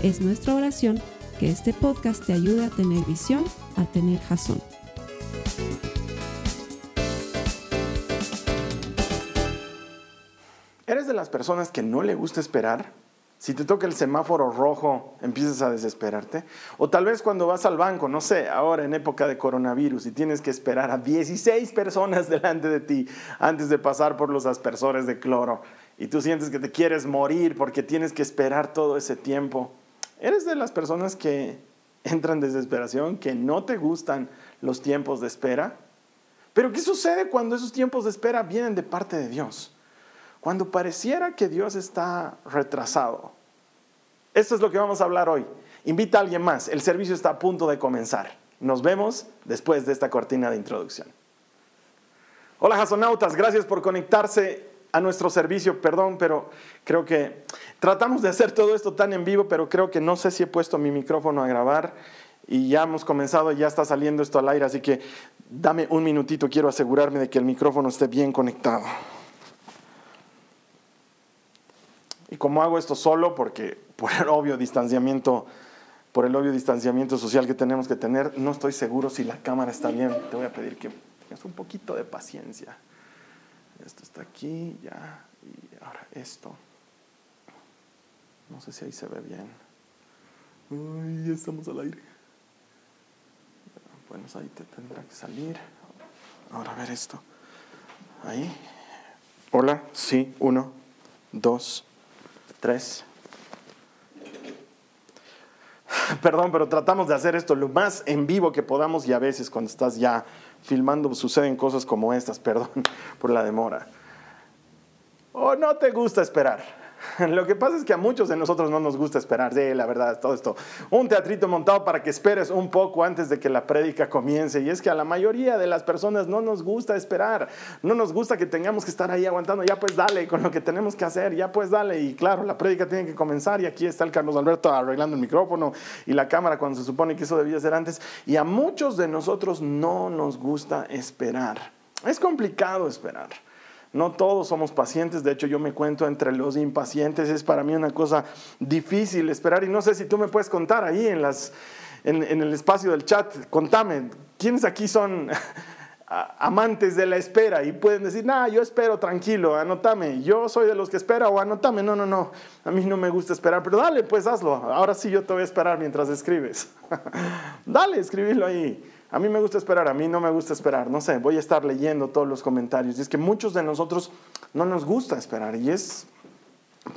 Es nuestra oración que este podcast te ayude a tener visión, a tener jazón. ¿Eres de las personas que no le gusta esperar? Si te toca el semáforo rojo, empiezas a desesperarte. O tal vez cuando vas al banco, no sé, ahora en época de coronavirus y tienes que esperar a 16 personas delante de ti antes de pasar por los aspersores de cloro y tú sientes que te quieres morir porque tienes que esperar todo ese tiempo. ¿Eres de las personas que entran en desesperación, que no te gustan los tiempos de espera? Pero ¿qué sucede cuando esos tiempos de espera vienen de parte de Dios? Cuando pareciera que Dios está retrasado. Esto es lo que vamos a hablar hoy. Invita a alguien más. El servicio está a punto de comenzar. Nos vemos después de esta cortina de introducción. Hola, jasonautas. Gracias por conectarse a nuestro servicio. Perdón, pero creo que tratamos de hacer todo esto tan en vivo, pero creo que no sé si he puesto mi micrófono a grabar y ya hemos comenzado, ya está saliendo esto al aire, así que dame un minutito, quiero asegurarme de que el micrófono esté bien conectado. Y como hago esto solo, porque por el obvio distanciamiento, por el obvio distanciamiento social que tenemos que tener, no estoy seguro si la cámara está bien. Te voy a pedir que tengas un poquito de paciencia. Esto está aquí, ya, y ahora esto. No sé si ahí se ve bien. Uy, ya estamos al aire. Bueno, ahí te tendrá que salir. Ahora a ver esto. Ahí. Hola, sí, uno, dos, tres. Perdón, pero tratamos de hacer esto lo más en vivo que podamos y a veces cuando estás ya filmando suceden cosas como estas, perdón por la demora. O no te gusta esperar. Lo que pasa es que a muchos de nosotros no nos gusta esperar, sí, la verdad, todo esto. Un teatrito montado para que esperes un poco antes de que la prédica comience. Y es que a la mayoría de las personas no nos gusta esperar. No nos gusta que tengamos que estar ahí aguantando. Ya pues dale con lo que tenemos que hacer, ya pues dale. Y claro, la prédica tiene que comenzar. Y aquí está el Carlos Alberto arreglando el micrófono y la cámara cuando se supone que eso debía ser antes. Y a muchos de nosotros no nos gusta esperar. Es complicado esperar. No todos somos pacientes, de hecho yo me cuento entre los impacientes, es para mí una cosa difícil esperar y no sé si tú me puedes contar ahí en, en, el espacio del chat, contame, ¿quiénes aquí son amantes de la espera y pueden decir, nah, yo espero tranquilo, anótame, yo soy de los que espera o anótame, no, no, no, a mí no me gusta esperar, pero dale, pues hazlo, ahora sí yo te voy a esperar mientras escribes, dale, escribilo ahí. A mí me gusta esperar, a mí no me gusta esperar. No sé, voy a estar leyendo todos los comentarios. Y es que muchos de nosotros no nos gusta esperar. Y es,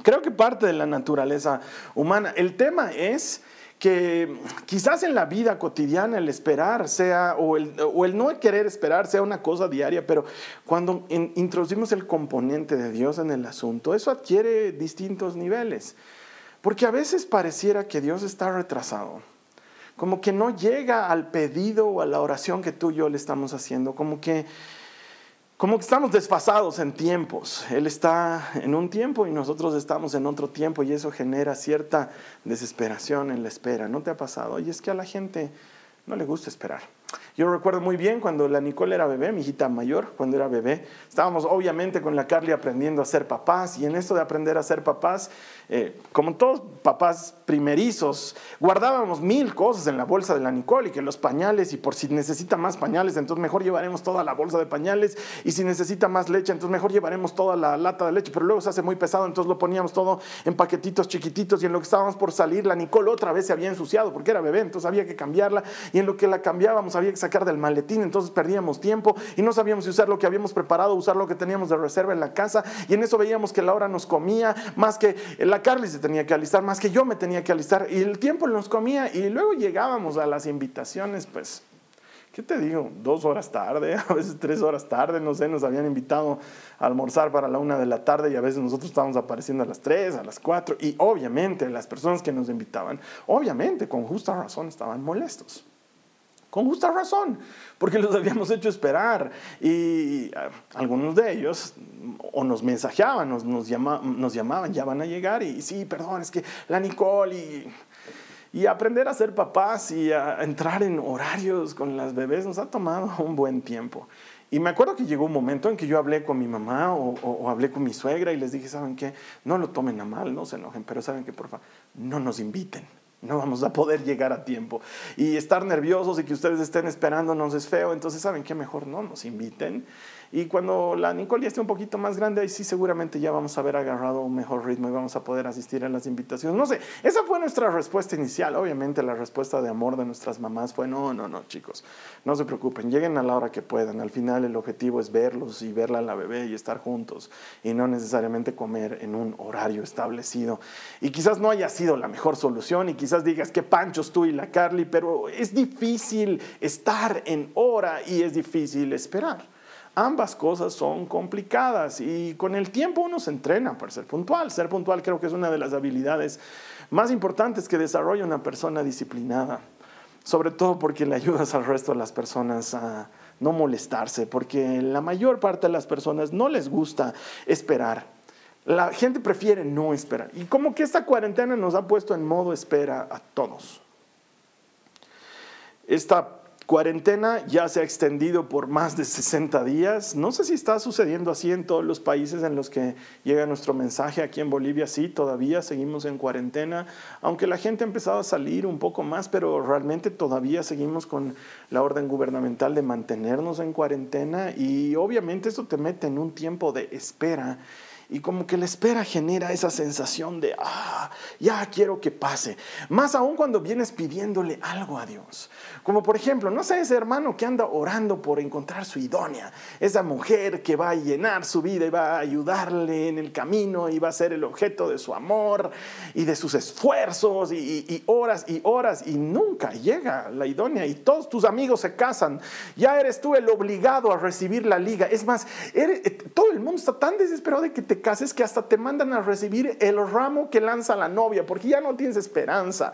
creo que parte de la naturaleza humana. El tema es que quizás en la vida cotidiana el esperar sea, o el, no querer esperar sea una cosa diaria, pero cuando introducimos el componente de Dios en el asunto, eso adquiere distintos niveles. Porque a veces pareciera que Dios está retrasado como que no llega al pedido o a la oración que tú y yo le estamos haciendo, como que, como que estamos desfasados en tiempos. Él está en un tiempo y nosotros estamos en otro tiempo y eso genera cierta desesperación en la espera. ¿No te ha pasado? Y es que a la gente no le gusta esperar. Yo recuerdo muy bien cuando la Nicole era bebé, mi hijita mayor, cuando era bebé, estábamos obviamente con la Carly aprendiendo a ser papás y en esto de aprender a ser papás, eh, como todos papás primerizos, guardábamos mil cosas en la bolsa de la Nicole y que los pañales y por si necesita más pañales, entonces mejor llevaremos toda la bolsa de pañales y si necesita más leche, entonces mejor llevaremos toda la lata de leche, pero luego se hace muy pesado, entonces lo poníamos todo en paquetitos chiquititos y en lo que estábamos por salir, la Nicole otra vez se había ensuciado porque era bebé, entonces había que cambiarla y en lo que la cambiábamos había que sacar del maletín, entonces perdíamos tiempo y no sabíamos si usar lo que habíamos preparado, usar lo que teníamos de reserva en la casa y en eso veíamos que la hora nos comía, más que la Carly se tenía que alistar, más que yo me tenía que alistar y el tiempo nos comía y luego llegábamos a las invitaciones, pues ¿qué te digo? Dos horas tarde, a veces tres horas tarde, no sé, nos habían invitado a almorzar para la una de la tarde y a veces nosotros estábamos apareciendo a las tres, a las cuatro y obviamente las personas que nos invitaban, obviamente con justa razón estaban molestos. Con justa razón, porque los habíamos hecho esperar. Y algunos de ellos o nos mensajeaban, nos, nos, nos llamaban, ya van a llegar. Y sí, perdón, es que la Nicole y y aprender a ser papás y a entrar en horarios con las bebés nos ha tomado un buen tiempo. Y me acuerdo que llegó un momento en que yo hablé con mi mamá o, hablé con mi suegra y les dije, ¿saben qué? No lo tomen a mal, no se enojen, pero ¿saben qué? Por favor, no nos inviten. No vamos a poder llegar a tiempo. Y estar nerviosos y que ustedes estén esperándonos es feo. Entonces, ¿saben qué? Mejor no nos inviten y cuando la Nicole ya esté un poquito más grande, ahí sí seguramente ya vamos a haber agarrado un mejor ritmo y vamos a poder asistir a las invitaciones. No sé, esa fue nuestra respuesta inicial. Obviamente la respuesta de amor de nuestras mamás fue, no, no, no, chicos, no se preocupen, lleguen a la hora que puedan. Al final el objetivo es verlos y verla a la bebé y estar juntos y no necesariamente comer en un horario establecido. Y quizás no haya sido la mejor solución y quizás digas, qué panchos tú y la Carly, pero es difícil estar en hora y es difícil esperar. Ambas cosas son complicadas y con el tiempo uno se entrena para ser puntual. Ser puntual creo que es una de las habilidades más importantes que desarrolla una persona disciplinada, sobre todo porque le ayudas al resto de las personas a no molestarse, porque la mayor parte de las personas no les gusta esperar. La gente prefiere no esperar. Y como que esta cuarentena nos ha puesto en modo espera a todos. Esta cuarentena ya se ha extendido por más de 60 días. No sé si está sucediendo así en todos los países en los que llega nuestro mensaje. Aquí en Bolivia sí, todavía seguimos en cuarentena, aunque la gente ha empezado a salir un poco más, pero realmente todavía seguimos con la orden gubernamental de mantenernos en cuarentena y obviamente esto te mete en un tiempo de espera y como que la espera genera esa sensación de, ah, ya quiero que pase. Más aún cuando vienes pidiéndole algo a Dios. Como por ejemplo, no sé, ese hermano que anda orando por encontrar su idónea, esa mujer que va a llenar su vida y va a ayudarle en el camino y va a ser el objeto de su amor y de sus esfuerzos y, horas y horas y nunca llega la idónea y todos tus amigos se casan. Ya eres tú el obligado a recibir la liga. Es más, todo el mundo está tan desesperado de que te cases que hasta te mandan a recibir el ramo que lanza la novia, porque ya no tienes esperanza.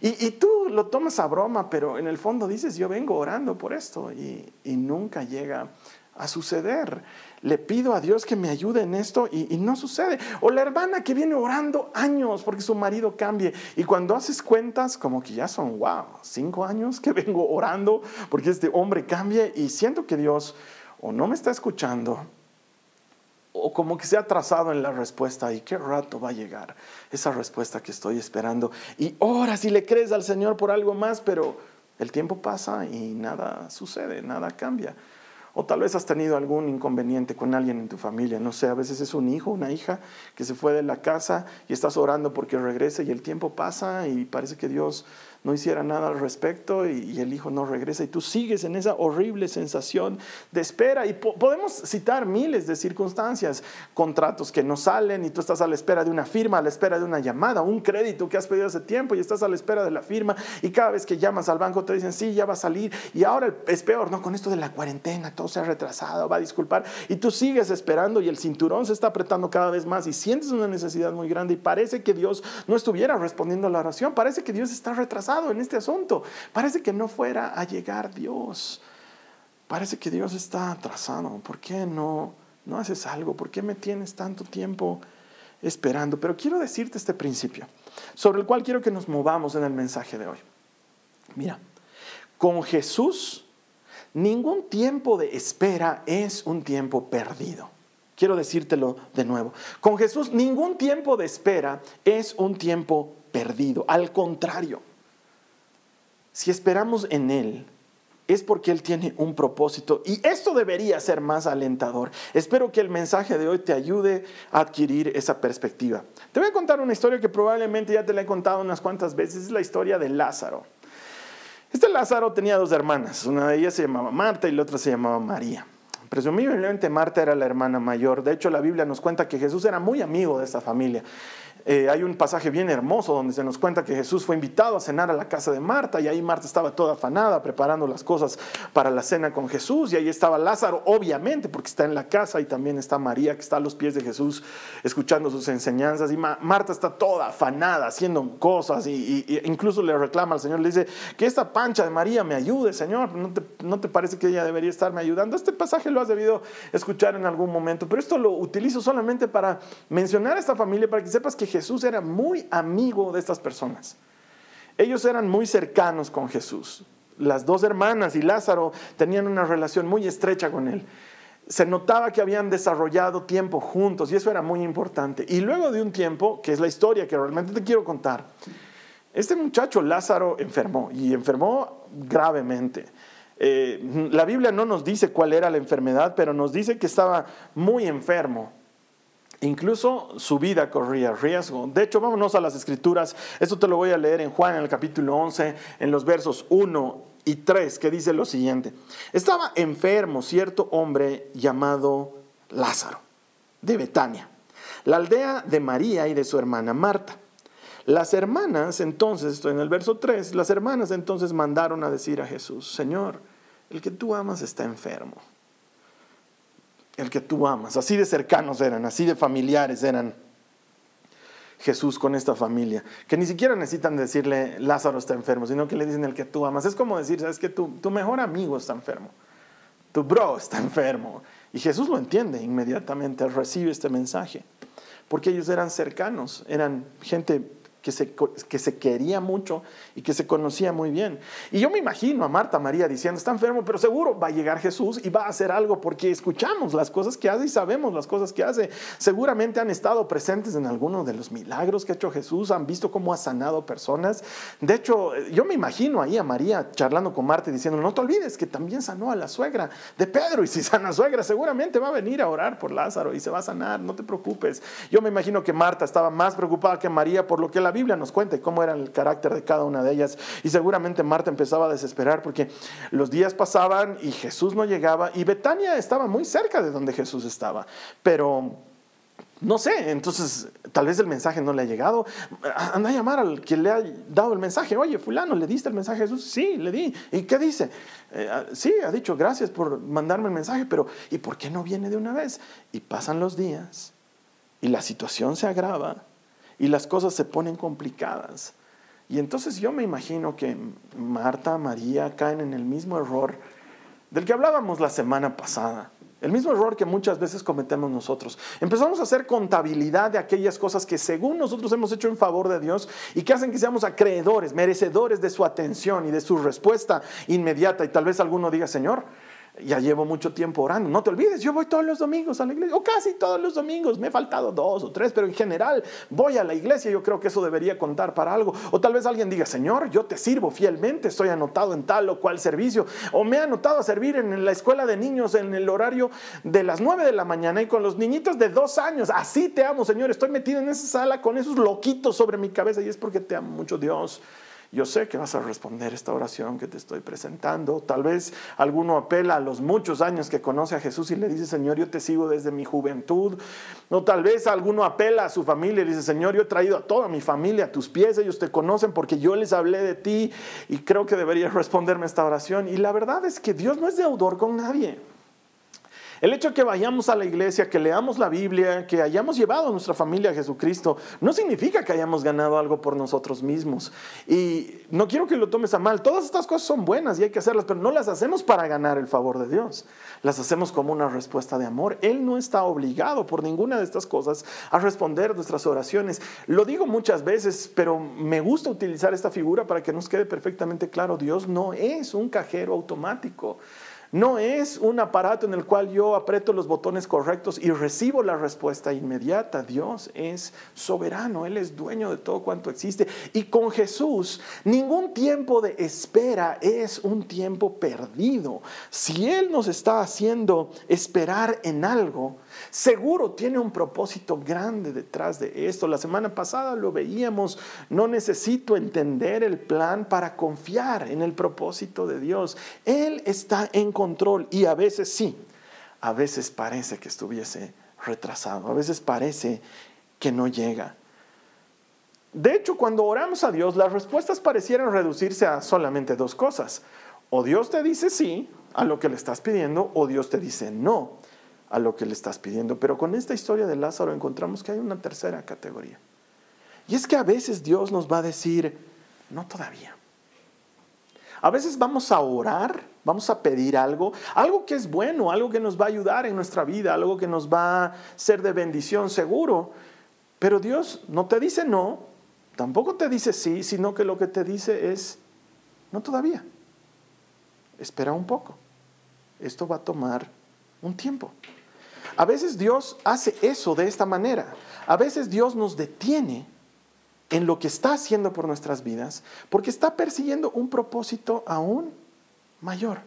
Y, tú lo tomas a broma, pero en el fondo dices, yo vengo orando por esto y, nunca llega a suceder. Le pido a Dios que me ayude en esto y, no sucede. O la hermana que viene orando años porque su marido cambie. Y cuando haces cuentas, como que ya son, wow, cinco años que vengo orando porque este hombre cambie y siento que Dios o no me está escuchando o como que se ha trazado en la respuesta y qué rato va a llegar esa respuesta que estoy esperando. Y ahora si le crees al Señor por algo más, pero el tiempo pasa y nada sucede, nada cambia. O tal vez has tenido algún inconveniente con alguien en tu familia, no sé, a veces es un hijo, una hija que se fue de la casa y estás orando porque regrese y el tiempo pasa y parece que Dios no hiciera nada al respecto y, el hijo no regresa y tú sigues en esa horrible sensación de espera. Y podemos citar miles de circunstancias, contratos que no salen y tú estás a la espera de una firma, a la espera de una llamada, un crédito que has pedido hace tiempo y estás a la espera de la firma y cada vez que llamas al banco te dicen, sí, ya va a salir y ahora es peor, ¿no? Con esto de la cuarentena, todo se ha retrasado, va a disculpar y tú sigues esperando y el cinturón se está apretando cada vez más y sientes una necesidad muy grande y parece que Dios no estuviera respondiendo a la oración, parece que Dios está retrasado en este asunto. Parece que no fuera a llegar Dios. Parece que Dios está atrasado. ¿Por qué no, no haces algo? ¿Por qué me tienes tanto tiempo esperando? Pero quiero decirte este principio, sobre el cual quiero que nos movamos en el mensaje de hoy. Mira, con Jesús ningún tiempo de espera es un tiempo perdido. Quiero decírtelo de nuevo. Con Jesús ningún tiempo de espera es un tiempo perdido. Al contrario, si esperamos en Él, es porque Él tiene un propósito y esto debería ser más alentador. Espero que el mensaje de hoy te ayude a adquirir esa perspectiva. Te voy a contar una historia que probablemente ya te la he contado unas cuantas veces, es la historia de Lázaro. Este Lázaro tenía dos hermanas, una de ellas se llamaba Marta y la otra se llamaba María. Presumiblemente Marta era la hermana mayor, de hecho la Biblia nos cuenta que Jesús era muy amigo de esta familia. Eh, hay un pasaje bien hermoso donde se nos cuenta que Jesús fue invitado a cenar a la casa de Marta y ahí Marta estaba toda afanada preparando las cosas para la cena con Jesús y ahí estaba Lázaro, obviamente, porque está en la casa y también está María que está a los pies de Jesús escuchando sus enseñanzas y Marta está toda afanada haciendo cosas y, incluso le reclama al Señor, le dice que esta pancha de María me ayude, Señor, ¿no te, ¿no te parece que ella debería estarme ayudando? Este pasaje lo has debido escuchar en algún momento, pero esto lo utilizo solamente para mencionar a esta familia, para que sepas que Jesús era muy amigo de estas personas. Ellos eran muy cercanos con Jesús. Las dos hermanas y Lázaro tenían una relación muy estrecha con él. Se notaba que habían desarrollado tiempo juntos y eso era muy importante. Y luego de un tiempo, que es la historia que realmente te quiero contar, este muchacho Lázaro enfermó y enfermó gravemente. Eh, la Biblia no nos dice cuál era la enfermedad, pero nos dice que estaba muy enfermo. Incluso su vida corría riesgo. De hecho, vámonos a las escrituras. Esto te lo voy a leer en Juan en el capítulo 11, en los versos 1 y 3, que dice lo siguiente. Estaba enfermo cierto hombre llamado Lázaro, de Betania, la aldea de María y de su hermana Marta. Las hermanas entonces, esto en el verso 3, las hermanas entonces mandaron a decir a Jesús, Señor, el que tú amas está enfermo el que tú amas. Así de cercanos eran, así de familiares eran Jesús con esta familia, que ni siquiera necesitan decirle Lázaro está enfermo, sino que le dicen el que tú amas. Es como decir, sabes que tu, tu mejor amigo está enfermo, tu bro está enfermo. Y Jesús lo entiende inmediatamente, recibe este mensaje, porque ellos eran cercanos, eran gente que se, que se quería mucho y que se conocía muy bien. Y yo me imagino a Marta María diciendo, está enfermo, pero seguro va a llegar Jesús y va a hacer algo porque escuchamos las cosas que hace y sabemos las cosas que hace. Seguramente han estado presentes en alguno de los milagros que ha hecho Jesús, han visto cómo ha sanado personas. De hecho, yo me imagino ahí a María charlando con Marta diciendo, no te olvides que también sanó a la suegra de Pedro y si sana a suegra seguramente va a venir a orar por Lázaro y se va a sanar, no te preocupes. Yo me imagino que Marta estaba más preocupada que María por lo que la Biblia nos cuenta cómo era el carácter de cada una de ellas. Y seguramente Marta empezaba a desesperar porque los días pasaban y Jesús no llegaba y Betania estaba muy cerca de donde Jesús estaba. Pero no sé, entonces tal vez el mensaje no le ha llegado. Anda a llamar al que le ha dado el mensaje. Oye, fulano, ¿le diste el mensaje a Jesús? Sí, le di. ¿Y qué dice? Eh, ah, sí, ha dicho gracias por mandarme el mensaje, pero ¿y por qué no viene de una vez? Y pasan los días y la situación se agrava y las cosas se ponen complicadas. Y entonces yo me imagino que Marta, María caen en el mismo error del que hablábamos la semana pasada. El mismo error que muchas veces cometemos nosotros. Empezamos a hacer contabilidad de aquellas cosas que según nosotros hemos hecho en favor de Dios y que hacen que seamos acreedores, merecedores de su atención y de su respuesta inmediata. Y tal vez alguno diga, Señor, ya llevo mucho tiempo orando. No te olvides, yo voy todos los domingos a la iglesia, o casi todos los domingos. Me he faltado dos o tres, pero en general voy a la iglesia. Yo creo que eso debería contar para algo. O tal vez alguien diga, Señor, yo te sirvo fielmente, estoy anotado en tal o cual servicio. O me he anotado a servir en la escuela de niños en el horario de las nueve de la mañana y con los niñitos de dos años. Así te amo, Señor. Estoy metido en esa sala con esos loquitos sobre mi cabeza y es porque te amo mucho, Dios. Yo sé que vas a responder esta oración que te estoy presentando. Tal vez alguno apela a los muchos años que conoce a Jesús y le dice, Señor, yo te sigo desde mi juventud. O tal vez alguno apela a su familia y le dice, Señor, yo he traído a toda mi familia a tus pies. Ellos te conocen porque yo les hablé de ti y creo que deberías responderme esta oración. Y la verdad es que Dios no es deudor con nadie. El hecho de que vayamos a la iglesia, que leamos la Biblia, que hayamos llevado a nuestra familia a Jesucristo, no significa que hayamos ganado algo por nosotros mismos. Y no quiero que lo tomes a mal. Todas estas cosas son buenas y hay que hacerlas, pero no las hacemos para ganar el favor de Dios. Las hacemos como una respuesta de amor. Él no está obligado por ninguna de estas cosas a responder nuestras oraciones. Lo digo muchas veces, pero me gusta utilizar esta figura para que nos quede perfectamente claro. Dios no es un cajero automático. No es un aparato en el cual yo aprieto los botones correctos y recibo la respuesta inmediata. Dios es soberano, Él es dueño de todo cuanto existe. Y con Jesús, ningún tiempo de espera es un tiempo perdido. Si Él nos está haciendo esperar en algo, Seguro tiene un propósito grande detrás de esto. La semana pasada lo veíamos. No necesito entender el plan para confiar en el propósito de Dios. Él está en control y a veces sí, a veces parece que estuviese retrasado, a veces parece que no llega. De hecho, cuando oramos a Dios, las respuestas parecieran reducirse a solamente dos cosas. O Dios te dice sí a lo que le estás pidiendo, o Dios te dice no a lo que le estás pidiendo. Pero con esta historia de Lázaro encontramos que hay una tercera categoría. Y es que a veces Dios nos va a decir, no todavía. A veces vamos a orar, vamos a pedir algo, algo que es bueno, algo que nos va a ayudar en nuestra vida, algo que nos va a ser de bendición seguro. Pero Dios no te dice no, tampoco te dice sí, sino que lo que te dice es, no todavía. Espera un poco. Esto va a tomar un tiempo. A veces Dios hace eso de esta manera. A veces Dios nos detiene en lo que está haciendo por nuestras vidas, porque está persiguiendo un propósito aún mayor.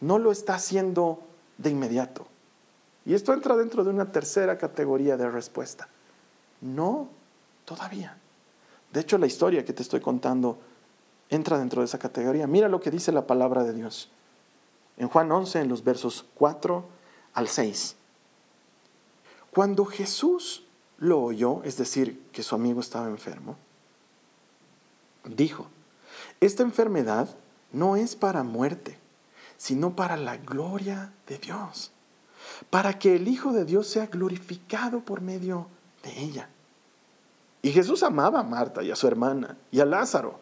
No lo está haciendo de inmediato. Y esto entra dentro de una tercera categoría de respuesta. No, todavía. De hecho, la historia que te estoy contando entra dentro de esa categoría. Mira lo que dice la palabra de Dios. En Juan 11, en los versos 4 al 6. Cuando Jesús lo oyó, es decir, que su amigo estaba enfermo, dijo, esta enfermedad no es para muerte, sino para la gloria de Dios, para que el Hijo de Dios sea glorificado por medio de ella. Y Jesús amaba a Marta y a su hermana y a Lázaro.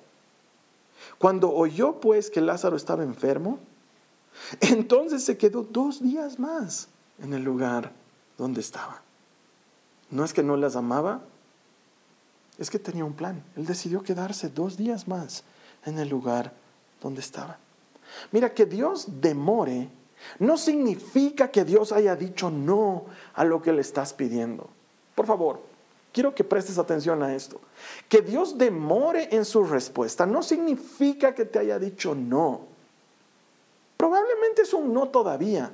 Cuando oyó pues que Lázaro estaba enfermo, entonces se quedó dos días más en el lugar donde estaba. No es que no las amaba, es que tenía un plan. Él decidió quedarse dos días más en el lugar donde estaba. Mira, que Dios demore no significa que Dios haya dicho no a lo que le estás pidiendo. Por favor, quiero que prestes atención a esto. Que Dios demore en su respuesta no significa que te haya dicho no. Es un no todavía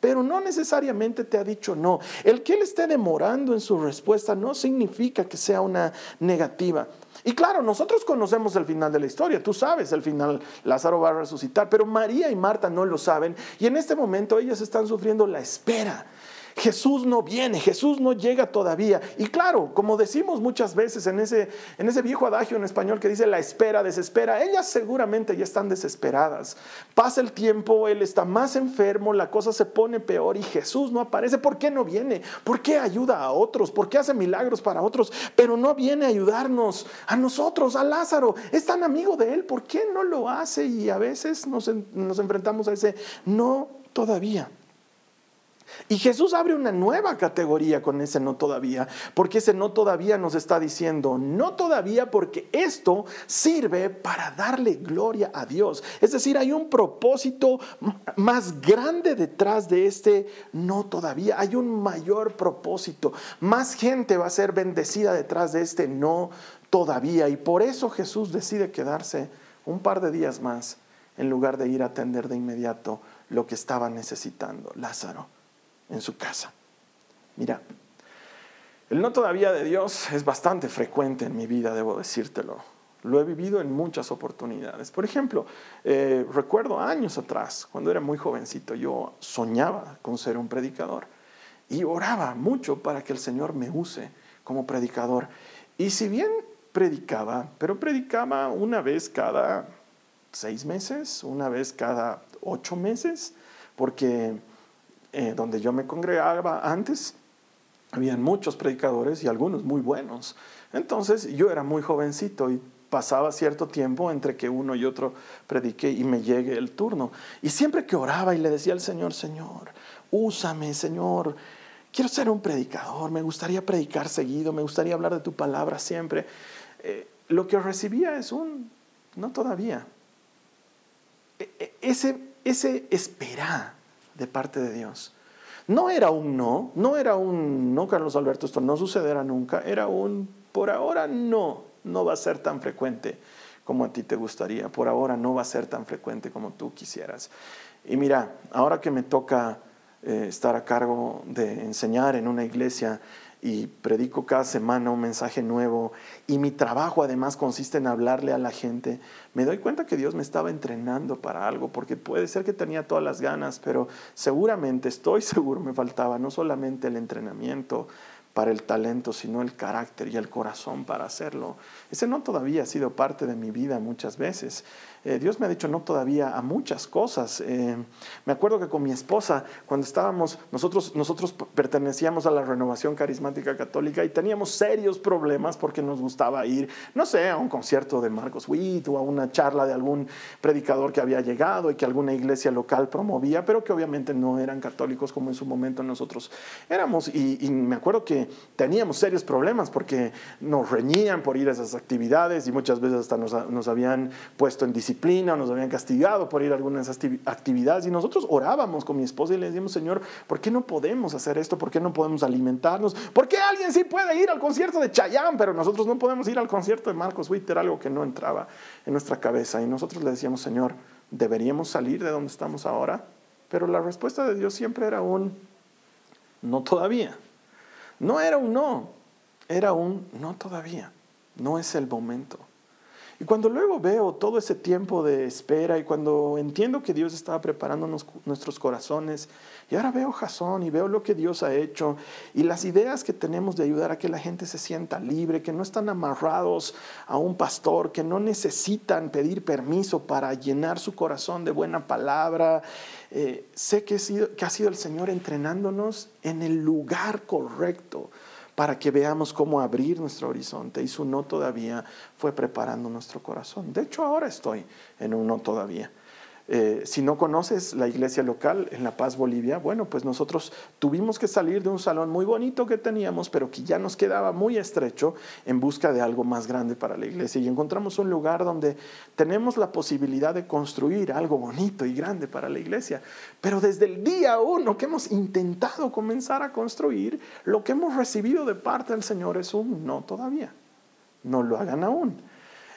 pero no necesariamente te ha dicho no. El que él esté demorando en su respuesta no significa que sea una negativa. Y claro, nosotros conocemos el final de la historia, tú sabes el final, Lázaro va a resucitar, pero María y Marta no lo saben y en este momento ellas están sufriendo la espera. Jesús no viene, Jesús no llega todavía. Y claro, como decimos muchas veces en ese, en ese viejo adagio en español que dice la espera desespera, ellas seguramente ya están desesperadas. Pasa el tiempo, él está más enfermo, la cosa se pone peor y Jesús no aparece. ¿Por qué no viene? ¿Por qué ayuda a otros? ¿Por qué hace milagros para otros? Pero no viene a ayudarnos, a nosotros, a Lázaro. Es tan amigo de él, ¿por qué no lo hace? Y a veces nos, nos enfrentamos a ese no todavía. Y Jesús abre una nueva categoría con ese no todavía, porque ese no todavía nos está diciendo, no todavía porque esto sirve para darle gloria a Dios. Es decir, hay un propósito más grande detrás de este no todavía, hay un mayor propósito, más gente va a ser bendecida detrás de este no todavía. Y por eso Jesús decide quedarse un par de días más en lugar de ir a atender de inmediato lo que estaba necesitando Lázaro en su casa. Mira, el no todavía de Dios es bastante frecuente en mi vida, debo decírtelo. Lo he vivido en muchas oportunidades. Por ejemplo, eh, recuerdo años atrás, cuando era muy jovencito, yo soñaba con ser un predicador y oraba mucho para que el Señor me use como predicador. Y si bien predicaba, pero predicaba una vez cada seis meses, una vez cada ocho meses, porque eh, donde yo me congregaba antes, habían muchos predicadores y algunos muy buenos. Entonces yo era muy jovencito y pasaba cierto tiempo entre que uno y otro predique y me llegue el turno. Y siempre que oraba y le decía al Señor, Señor, úsame, Señor, quiero ser un predicador, me gustaría predicar seguido, me gustaría hablar de tu palabra siempre. Eh, lo que recibía es un, no todavía. E, e, ese, ese esperar de parte de Dios. No era un no, no era un no, Carlos Alberto, esto no sucederá nunca, era un por ahora no, no va a ser tan frecuente como a ti te gustaría, por ahora no va a ser tan frecuente como tú quisieras. Y mira, ahora que me toca eh, estar a cargo de enseñar en una iglesia, y predico cada semana un mensaje nuevo y mi trabajo además consiste en hablarle a la gente, me doy cuenta que Dios me estaba entrenando para algo, porque puede ser que tenía todas las ganas, pero seguramente, estoy seguro, me faltaba no solamente el entrenamiento para el talento, sino el carácter y el corazón para hacerlo. Ese no todavía ha sido parte de mi vida muchas veces. Eh, Dios me ha dicho no todavía a muchas cosas. Eh, me acuerdo que con mi esposa, cuando estábamos, nosotros, nosotros pertenecíamos a la renovación carismática católica y teníamos serios problemas porque nos gustaba ir, no sé, a un concierto de Marcos Witt o a una charla de algún predicador que había llegado y que alguna iglesia local promovía, pero que obviamente no eran católicos como en su momento nosotros éramos. Y, y me acuerdo que teníamos serios problemas porque nos reñían por ir a esas actividades y muchas veces hasta nos, nos habían puesto en disciplina disciplina, nos habían castigado por ir a algunas actividades y nosotros orábamos con mi esposa y le decíamos, Señor, ¿por qué no podemos hacer esto? ¿Por qué no podemos alimentarnos? ¿Por qué alguien sí puede ir al concierto de Chayanne, pero nosotros no podemos ir al concierto de Marcos Witt? Era algo que no entraba en nuestra cabeza y nosotros le decíamos, Señor, ¿deberíamos salir de donde estamos ahora? Pero la respuesta de Dios siempre era un no todavía. No era un no, era un no todavía. No es el momento. Y cuando luego veo todo ese tiempo de espera y cuando entiendo que Dios estaba preparando nuestros corazones, y ahora veo Jasón y veo lo que Dios ha hecho y las ideas que tenemos de ayudar a que la gente se sienta libre, que no están amarrados a un pastor, que no necesitan pedir permiso para llenar su corazón de buena palabra, eh, sé que, que ha sido el Señor entrenándonos en el lugar correcto para que veamos cómo abrir nuestro horizonte. Y su no todavía fue preparando nuestro corazón. De hecho, ahora estoy en un no todavía. Eh, si no conoces la iglesia local en La Paz, Bolivia, bueno, pues nosotros tuvimos que salir de un salón muy bonito que teníamos, pero que ya nos quedaba muy estrecho en busca de algo más grande para la iglesia. Y encontramos un lugar donde tenemos la posibilidad de construir algo bonito y grande para la iglesia. Pero desde el día uno que hemos intentado comenzar a construir, lo que hemos recibido de parte del Señor es un no todavía. No lo hagan aún.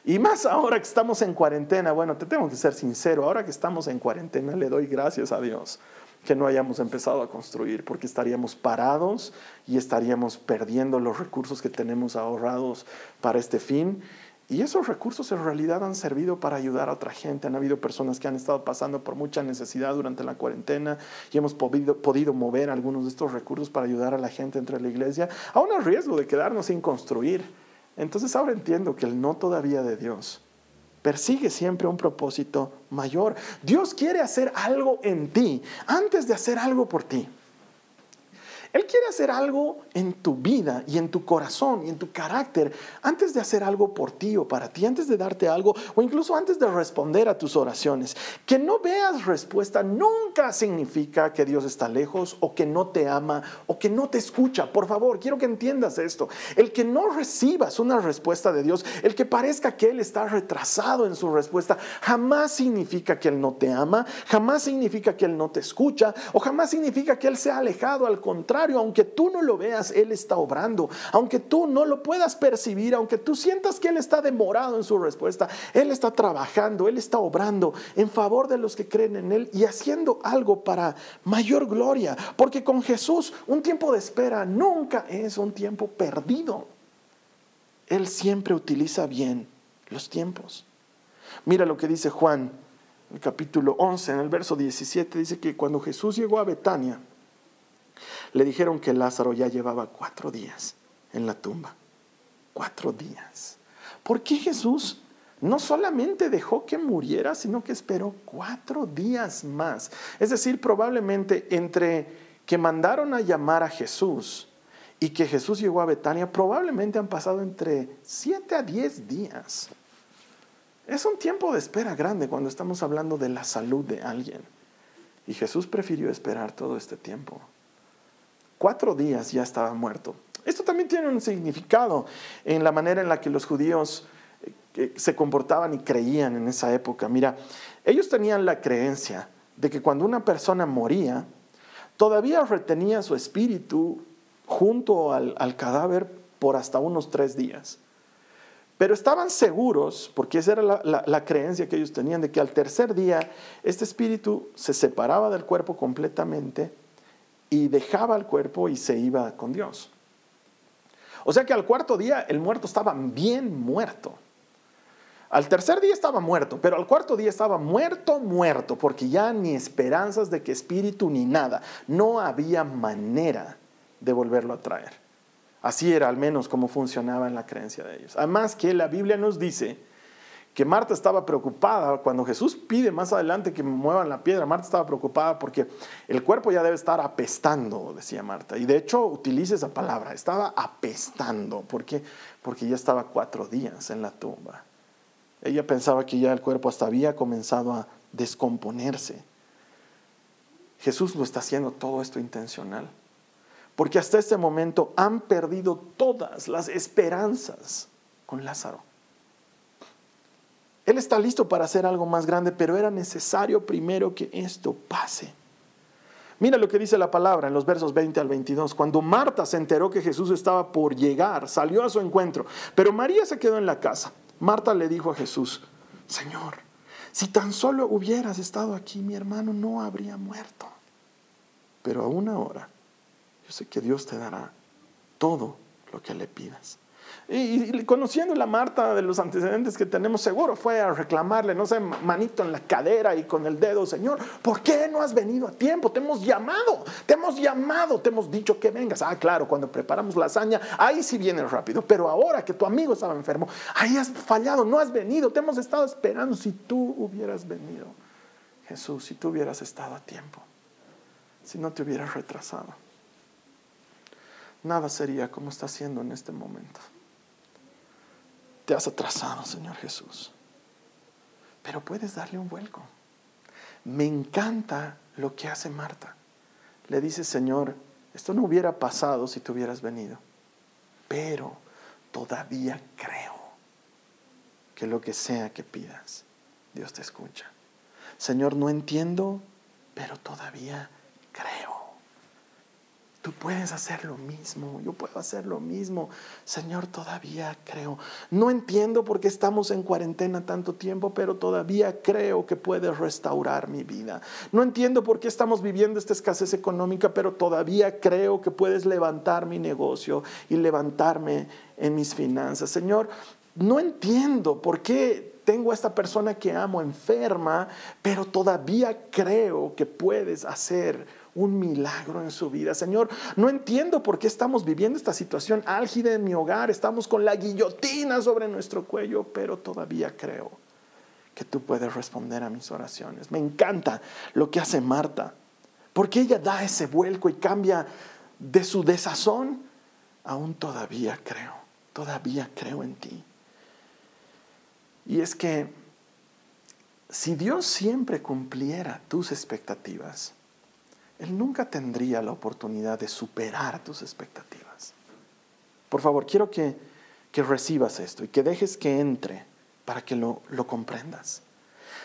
Y más ahora que estamos en cuarentena, bueno, te tengo que ser sincero, ahora que estamos en cuarentena le doy gracias a Dios que no hayamos empezado a construir, porque estaríamos parados y estaríamos perdiendo los recursos que tenemos ahorrados para este fin. Y esos recursos en realidad han servido para ayudar a otra gente. Han habido personas que han estado pasando por mucha necesidad durante la cuarentena y hemos podido, podido mover algunos de estos recursos para ayudar a la gente entre la iglesia, aún a riesgo de quedarnos sin construir. Entonces ahora entiendo que el no todavía de Dios persigue siempre un propósito mayor. Dios quiere hacer algo en ti antes de hacer algo por ti. Él quiere hacer algo en tu vida y en tu corazón y en tu carácter antes de hacer algo por ti o para ti, antes de darte algo o incluso antes de responder a tus oraciones. Que no veas respuesta nunca significa que Dios está lejos o que no te ama o que no te escucha. Por favor, quiero que entiendas esto. El que no recibas una respuesta de Dios, el que parezca que Él está retrasado en su respuesta, jamás significa que Él no te ama, jamás significa que Él no te escucha o jamás significa que Él se ha alejado. Al contrario, aunque tú no lo veas, Él está obrando. Aunque tú no lo puedas percibir, aunque tú sientas que Él está demorado en su respuesta, Él está trabajando, Él está obrando en favor de los que creen en Él y haciendo algo para mayor gloria. Porque con Jesús un tiempo de espera nunca es un tiempo perdido. Él siempre utiliza bien los tiempos. Mira lo que dice Juan, el capítulo 11, en el verso 17, dice que cuando Jesús llegó a Betania, le dijeron que Lázaro ya llevaba cuatro días en la tumba. Cuatro días. ¿Por qué Jesús no solamente dejó que muriera, sino que esperó cuatro días más? Es decir, probablemente entre que mandaron a llamar a Jesús y que Jesús llegó a Betania, probablemente han pasado entre siete a diez días. Es un tiempo de espera grande cuando estamos hablando de la salud de alguien. Y Jesús prefirió esperar todo este tiempo cuatro días ya estaba muerto. Esto también tiene un significado en la manera en la que los judíos eh, se comportaban y creían en esa época. Mira, ellos tenían la creencia de que cuando una persona moría, todavía retenía su espíritu junto al, cadáver por hasta unos tres días. Pero estaban seguros, porque esa era la, la, creencia que ellos tenían, de que al tercer día este espíritu se separaba del cuerpo completamente y dejaba el cuerpo y se iba con Dios. O sea que al cuarto día el muerto estaba bien muerto. Al tercer día estaba muerto, pero al cuarto día estaba muerto, muerto, porque ya ni esperanzas de que espíritu ni nada. No había manera de volverlo a traer. Así era al menos como funcionaba en la creencia de ellos. Además que la Biblia nos dice que Marta estaba preocupada cuando Jesús pide más adelante que muevan la piedra. Marta estaba preocupada porque el cuerpo ya debe estar apestando, decía Marta. Y de hecho utiliza esa palabra, estaba apestando. ¿Por qué? Porque ya estaba cuatro días en la tumba. Ella pensaba que ya el cuerpo hasta había comenzado a descomponerse. Jesús lo está haciendo todo esto intencional. Porque hasta este momento han perdido todas las esperanzas con Lázaro. Él está listo para hacer algo más grande, pero era necesario primero que esto pase. Mira lo que dice la palabra en los versos 20 al 22. Cuando Marta se enteró que Jesús estaba por llegar, salió a su encuentro, pero María se quedó en la casa. Marta le dijo a Jesús, Señor, si tan solo hubieras estado aquí, mi hermano no habría muerto. Pero aún ahora, yo sé que Dios te dará todo lo que le pidas. Y, conociendo la Marta de los antecedentes que tenemos, seguro fue a reclamarle, no sé, manito en la cadera y con el dedo, Señor, ¿por qué no has venido a tiempo? Te hemos llamado, te hemos llamado, te hemos dicho que vengas. Ah, claro, cuando preparamos lasaña, ahí sí vienes rápido, pero ahora que tu amigo estaba enfermo, ahí has fallado, no has venido, te hemos estado esperando si tú hubieras venido. Jesús, si tú hubieras estado a tiempo, si no te hubieras retrasado, nada sería como está haciendo en este momento te has atrasado, Señor Jesús. Pero puedes darle un vuelco. Me encanta lo que hace Marta. Le dice, Señor, esto no hubiera pasado si tú hubieras venido, pero todavía creo que lo que sea que pidas, Dios te escucha. Señor, no entiendo, pero todavía creo. Tú puedes hacer lo mismo, yo puedo hacer lo mismo. Señor, todavía creo. No entiendo por qué estamos en cuarentena tanto tiempo, pero todavía creo que puedes restaurar mi vida. No entiendo por qué estamos viviendo esta escasez económica, pero todavía creo que puedes levantar mi negocio y levantarme en mis finanzas. Señor, no entiendo por qué tengo a esta persona que amo enferma, pero todavía creo que puedes hacer un milagro en su vida. Señor, no entiendo por qué estamos viviendo esta situación álgida en mi hogar. Estamos con la guillotina sobre nuestro cuello, pero todavía creo que tú puedes responder a mis oraciones. Me encanta lo que hace Marta, porque ella da ese vuelco y cambia de su desazón. Aún todavía creo, todavía creo en ti. Y es que si Dios siempre cumpliera tus expectativas, él nunca tendría la oportunidad de superar tus expectativas. Por favor, quiero que, recibas esto y que dejes que entre para que lo, lo comprendas.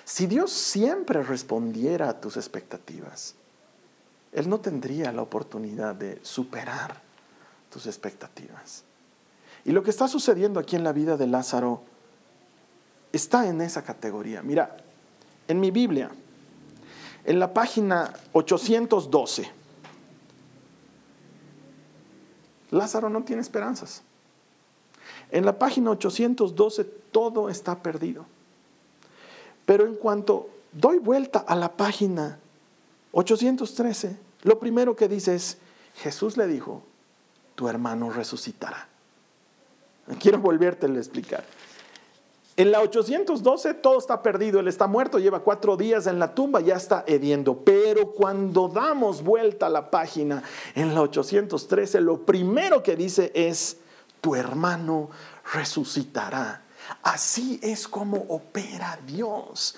Si Dios siempre respondiera a tus expectativas, Él no tendría la oportunidad de superar tus expectativas. Y lo que está sucediendo aquí en la vida de Lázaro está en esa categoría. Mira, en mi Biblia, en la página 812. Lázaro no tiene esperanzas. En la página 812 todo está perdido. Pero en cuanto doy vuelta a la página 813, lo primero que dice es, Jesús le dijo, tu hermano resucitará. Quiero volverte a explicar. En la 812 todo está perdido, él está muerto, lleva cuatro días en la tumba, ya está hediendo. Pero cuando damos vuelta a la página en la 813, lo primero que dice es, tu hermano resucitará. Así es como opera Dios.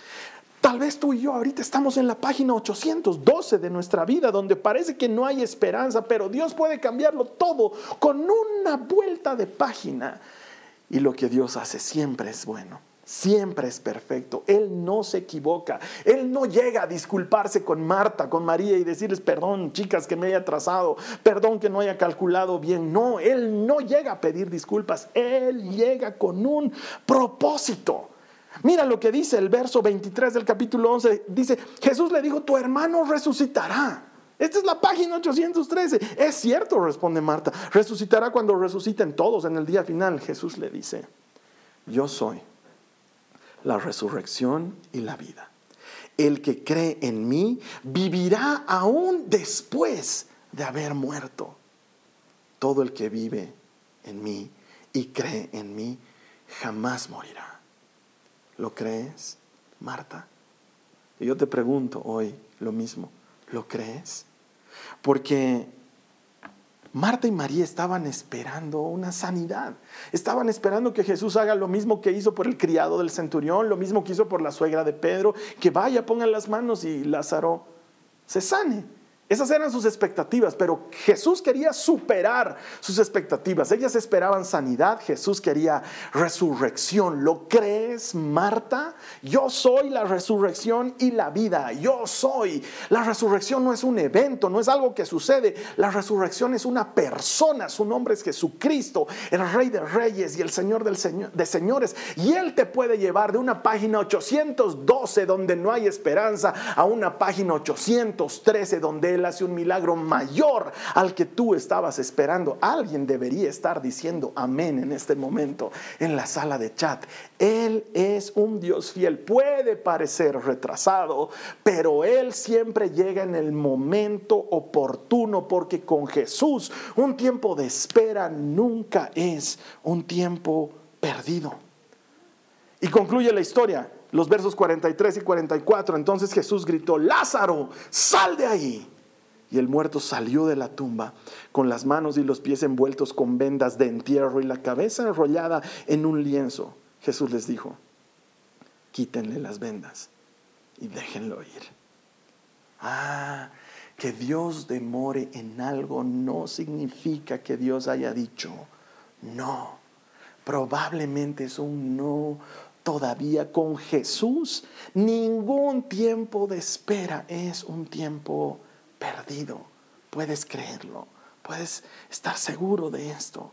Tal vez tú y yo ahorita estamos en la página 812 de nuestra vida, donde parece que no hay esperanza, pero Dios puede cambiarlo todo con una vuelta de página. Y lo que Dios hace siempre es bueno, siempre es perfecto. Él no se equivoca. Él no llega a disculparse con Marta, con María y decirles, perdón, chicas, que me haya atrasado, perdón que no haya calculado bien. No, Él no llega a pedir disculpas. Él llega con un propósito. Mira lo que dice el verso 23 del capítulo 11. Dice, Jesús le dijo, tu hermano resucitará. Esta es la página 813. Es cierto, responde Marta. Resucitará cuando resuciten todos en el día final. Jesús le dice, yo soy la resurrección y la vida. El que cree en mí vivirá aún después de haber muerto. Todo el que vive en mí y cree en mí, jamás morirá. ¿Lo crees, Marta? Y yo te pregunto hoy lo mismo, ¿lo crees? Porque Marta y María estaban esperando una sanidad. Estaban esperando que Jesús haga lo mismo que hizo por el criado del centurión, lo mismo que hizo por la suegra de Pedro, que vaya, pongan las manos y Lázaro se sane. Esas eran sus expectativas, pero Jesús quería superar sus expectativas. Ellas esperaban sanidad, Jesús quería resurrección. ¿Lo crees, Marta? Yo soy la resurrección y la vida. Yo soy. La resurrección no es un evento, no es algo que sucede. La resurrección es una persona. Su nombre es Jesucristo, el Rey de Reyes y el Señor de Señores. Y Él te puede llevar de una página 812 donde no hay esperanza a una página 813 donde Él hace un milagro mayor al que tú estabas esperando. Alguien debería estar diciendo amén en este momento en la sala de chat. Él es un Dios fiel. Puede parecer retrasado, pero Él siempre llega en el momento oportuno porque con Jesús un tiempo de espera nunca es un tiempo perdido. Y concluye la historia, los versos 43 y 44. Entonces Jesús gritó, Lázaro, sal de ahí. Y el muerto salió de la tumba con las manos y los pies envueltos con vendas de entierro y la cabeza enrollada en un lienzo. Jesús les dijo, quítenle las vendas y déjenlo ir. Ah, que Dios demore en algo no significa que Dios haya dicho no. Probablemente es un no todavía con Jesús. Ningún tiempo de espera es un tiempo perdido. Puedes creerlo, puedes estar seguro de esto.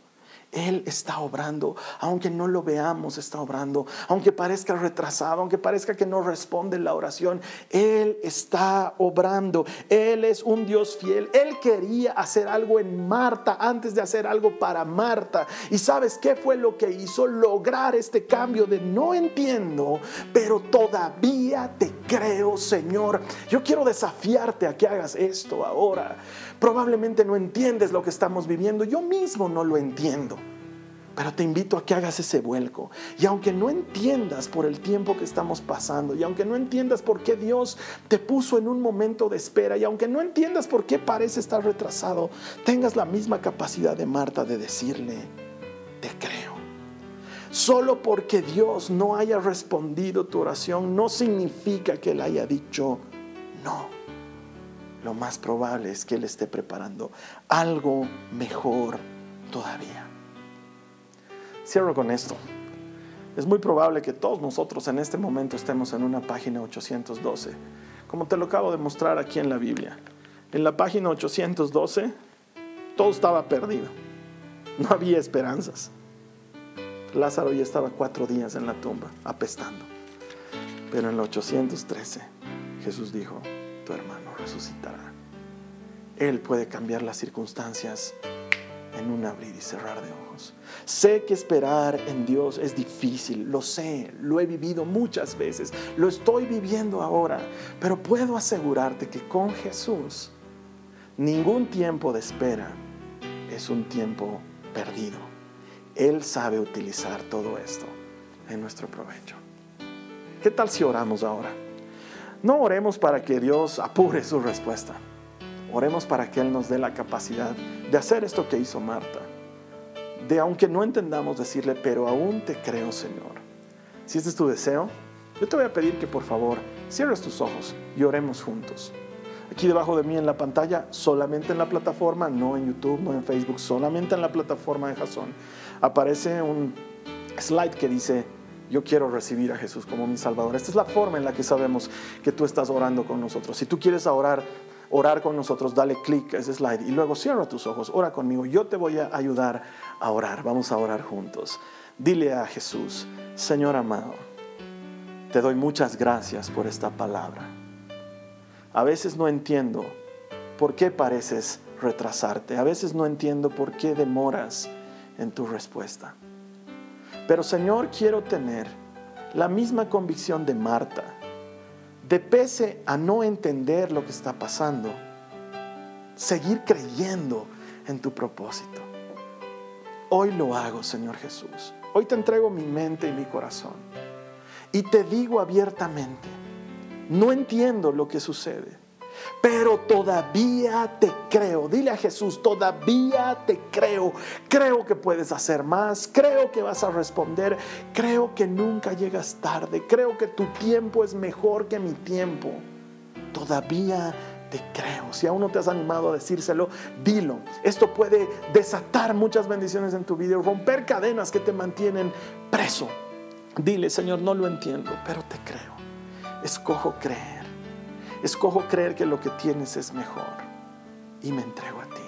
Él está obrando, aunque no lo veamos, está obrando, aunque parezca retrasado, aunque parezca que no responde la oración, Él está obrando. Él es un Dios fiel. Él quería hacer algo en Marta antes de hacer algo para Marta. ¿Y sabes qué fue lo que hizo? Lograr este cambio de no entiendo, pero todavía te creo, Señor. Yo quiero desafiarte a que hagas esto ahora. Probablemente no entiendes lo que estamos viviendo. Yo mismo no lo entiendo. Pero te invito a que hagas ese vuelco. Y aunque no entiendas por el tiempo que estamos pasando, y aunque no entiendas por qué Dios te puso en un momento de espera, y aunque no entiendas por qué parece estar retrasado, tengas la misma capacidad de Marta de decirle, te creo. Solo porque Dios no haya respondido tu oración no significa que Él haya dicho no lo más probable es que Él esté preparando algo mejor todavía. Cierro con esto. Es muy probable que todos nosotros en este momento estemos en una página 812, como te lo acabo de mostrar aquí en la Biblia. En la página 812 todo estaba perdido, no había esperanzas. Lázaro ya estaba cuatro días en la tumba, apestando. Pero en la 813 Jesús dijo, tu hermano resucitará. Él puede cambiar las circunstancias en un abrir y cerrar de ojos. Sé que esperar en Dios es difícil, lo sé, lo he vivido muchas veces, lo estoy viviendo ahora, pero puedo asegurarte que con Jesús ningún tiempo de espera es un tiempo perdido. Él sabe utilizar todo esto en nuestro provecho. ¿Qué tal si oramos ahora? No oremos para que Dios apure su respuesta. Oremos para que Él nos dé la capacidad de hacer esto que hizo Marta. De aunque no entendamos decirle, pero aún te creo, Señor. Si este es tu deseo, yo te voy a pedir que por favor cierres tus ojos y oremos juntos. Aquí debajo de mí en la pantalla, solamente en la plataforma, no en YouTube, no en Facebook, solamente en la plataforma de Jason, aparece un slide que dice yo quiero recibir a Jesús como mi Salvador. Esta es la forma en la que sabemos que tú estás orando con nosotros. Si tú quieres orar, orar con nosotros, dale clic a ese slide y luego cierra tus ojos, ora conmigo. Yo te voy a ayudar a orar. Vamos a orar juntos. Dile a Jesús, Señor amado, te doy muchas gracias por esta palabra. A veces no entiendo por qué pareces retrasarte. A veces no entiendo por qué demoras en tu respuesta. Pero Señor, quiero tener la misma convicción de Marta, de pese a no entender lo que está pasando, seguir creyendo en tu propósito. hoy lo hago, Señor Jesús. Hoy te entrego mi mente y mi corazón. Y te digo abiertamente, no entiendo lo que sucede, pero todavía te creo. Dile a Jesús, todavía te creo. Creo que puedes hacer más, creo que vas a responder, creo que nunca llegas tarde, creo que tu tiempo es mejor que mi tiempo. Todavía te creo. Si aún no te has animado a decírselo, dilo. Esto puede desatar muchas bendiciones en tu vida, romper cadenas que te mantienen preso. Dile, Señor, no lo entiendo, pero te creo. Escojo creer. Escojo creer que lo que tienes es mejor y me entrego a ti.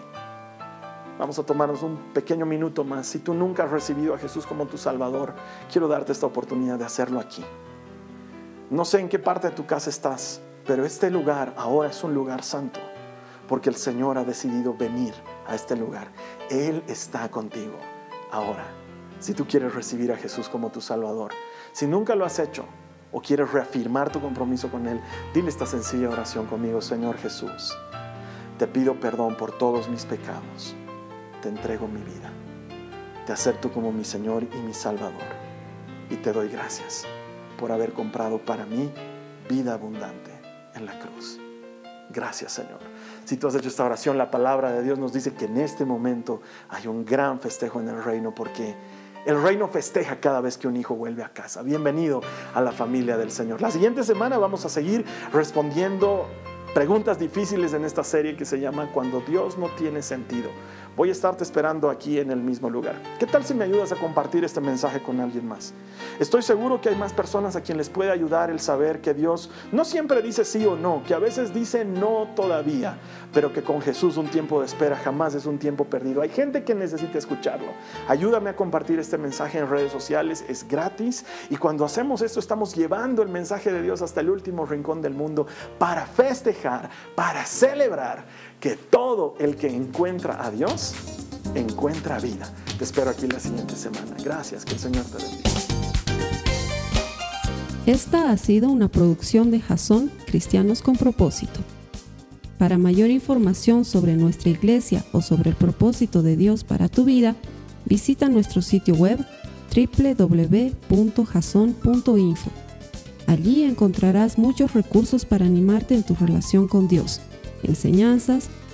Vamos a tomarnos un pequeño minuto más. Si tú nunca has recibido a Jesús como tu Salvador, quiero darte esta oportunidad de hacerlo aquí. No sé en qué parte de tu casa estás, pero este lugar ahora es un lugar santo, porque el Señor ha decidido venir a este lugar. Él está contigo ahora. Si tú quieres recibir a Jesús como tu Salvador, si nunca lo has hecho, o quieres reafirmar tu compromiso con Él, dile esta sencilla oración conmigo, Señor Jesús. Te pido perdón por todos mis pecados. Te entrego mi vida. Te acepto como mi Señor y mi Salvador. Y te doy gracias por haber comprado para mí vida abundante en la cruz. Gracias Señor. Si tú has hecho esta oración, la palabra de Dios nos dice que en este momento hay un gran festejo en el reino porque el reino festeja cada vez que un hijo vuelve a casa. Bienvenido a la familia del Señor. La siguiente semana vamos a seguir respondiendo preguntas difíciles en esta serie que se llama Cuando Dios no tiene sentido. Voy a estarte esperando aquí en el mismo lugar. ¿Qué tal si me ayudas a compartir este mensaje con alguien más? Estoy seguro que hay más personas a quien les puede ayudar el saber que Dios no siempre dice sí o no, que a veces dice no todavía, pero que con Jesús un tiempo de espera jamás es un tiempo perdido. Hay gente que necesita escucharlo. Ayúdame a compartir este mensaje en redes sociales, es gratis y cuando hacemos esto estamos llevando el mensaje de Dios hasta el último rincón del mundo para festejar, para celebrar que todo el que encuentra a Encuentra vida. Te espero aquí la siguiente semana. Gracias, que el Señor te bendiga. Esta ha sido una producción de Jason Cristianos con propósito. Para mayor información sobre nuestra iglesia o sobre el propósito de Dios para tu vida, visita nuestro sitio web www.jason.info. Allí encontrarás muchos recursos para animarte en tu relación con Dios enseñanzas,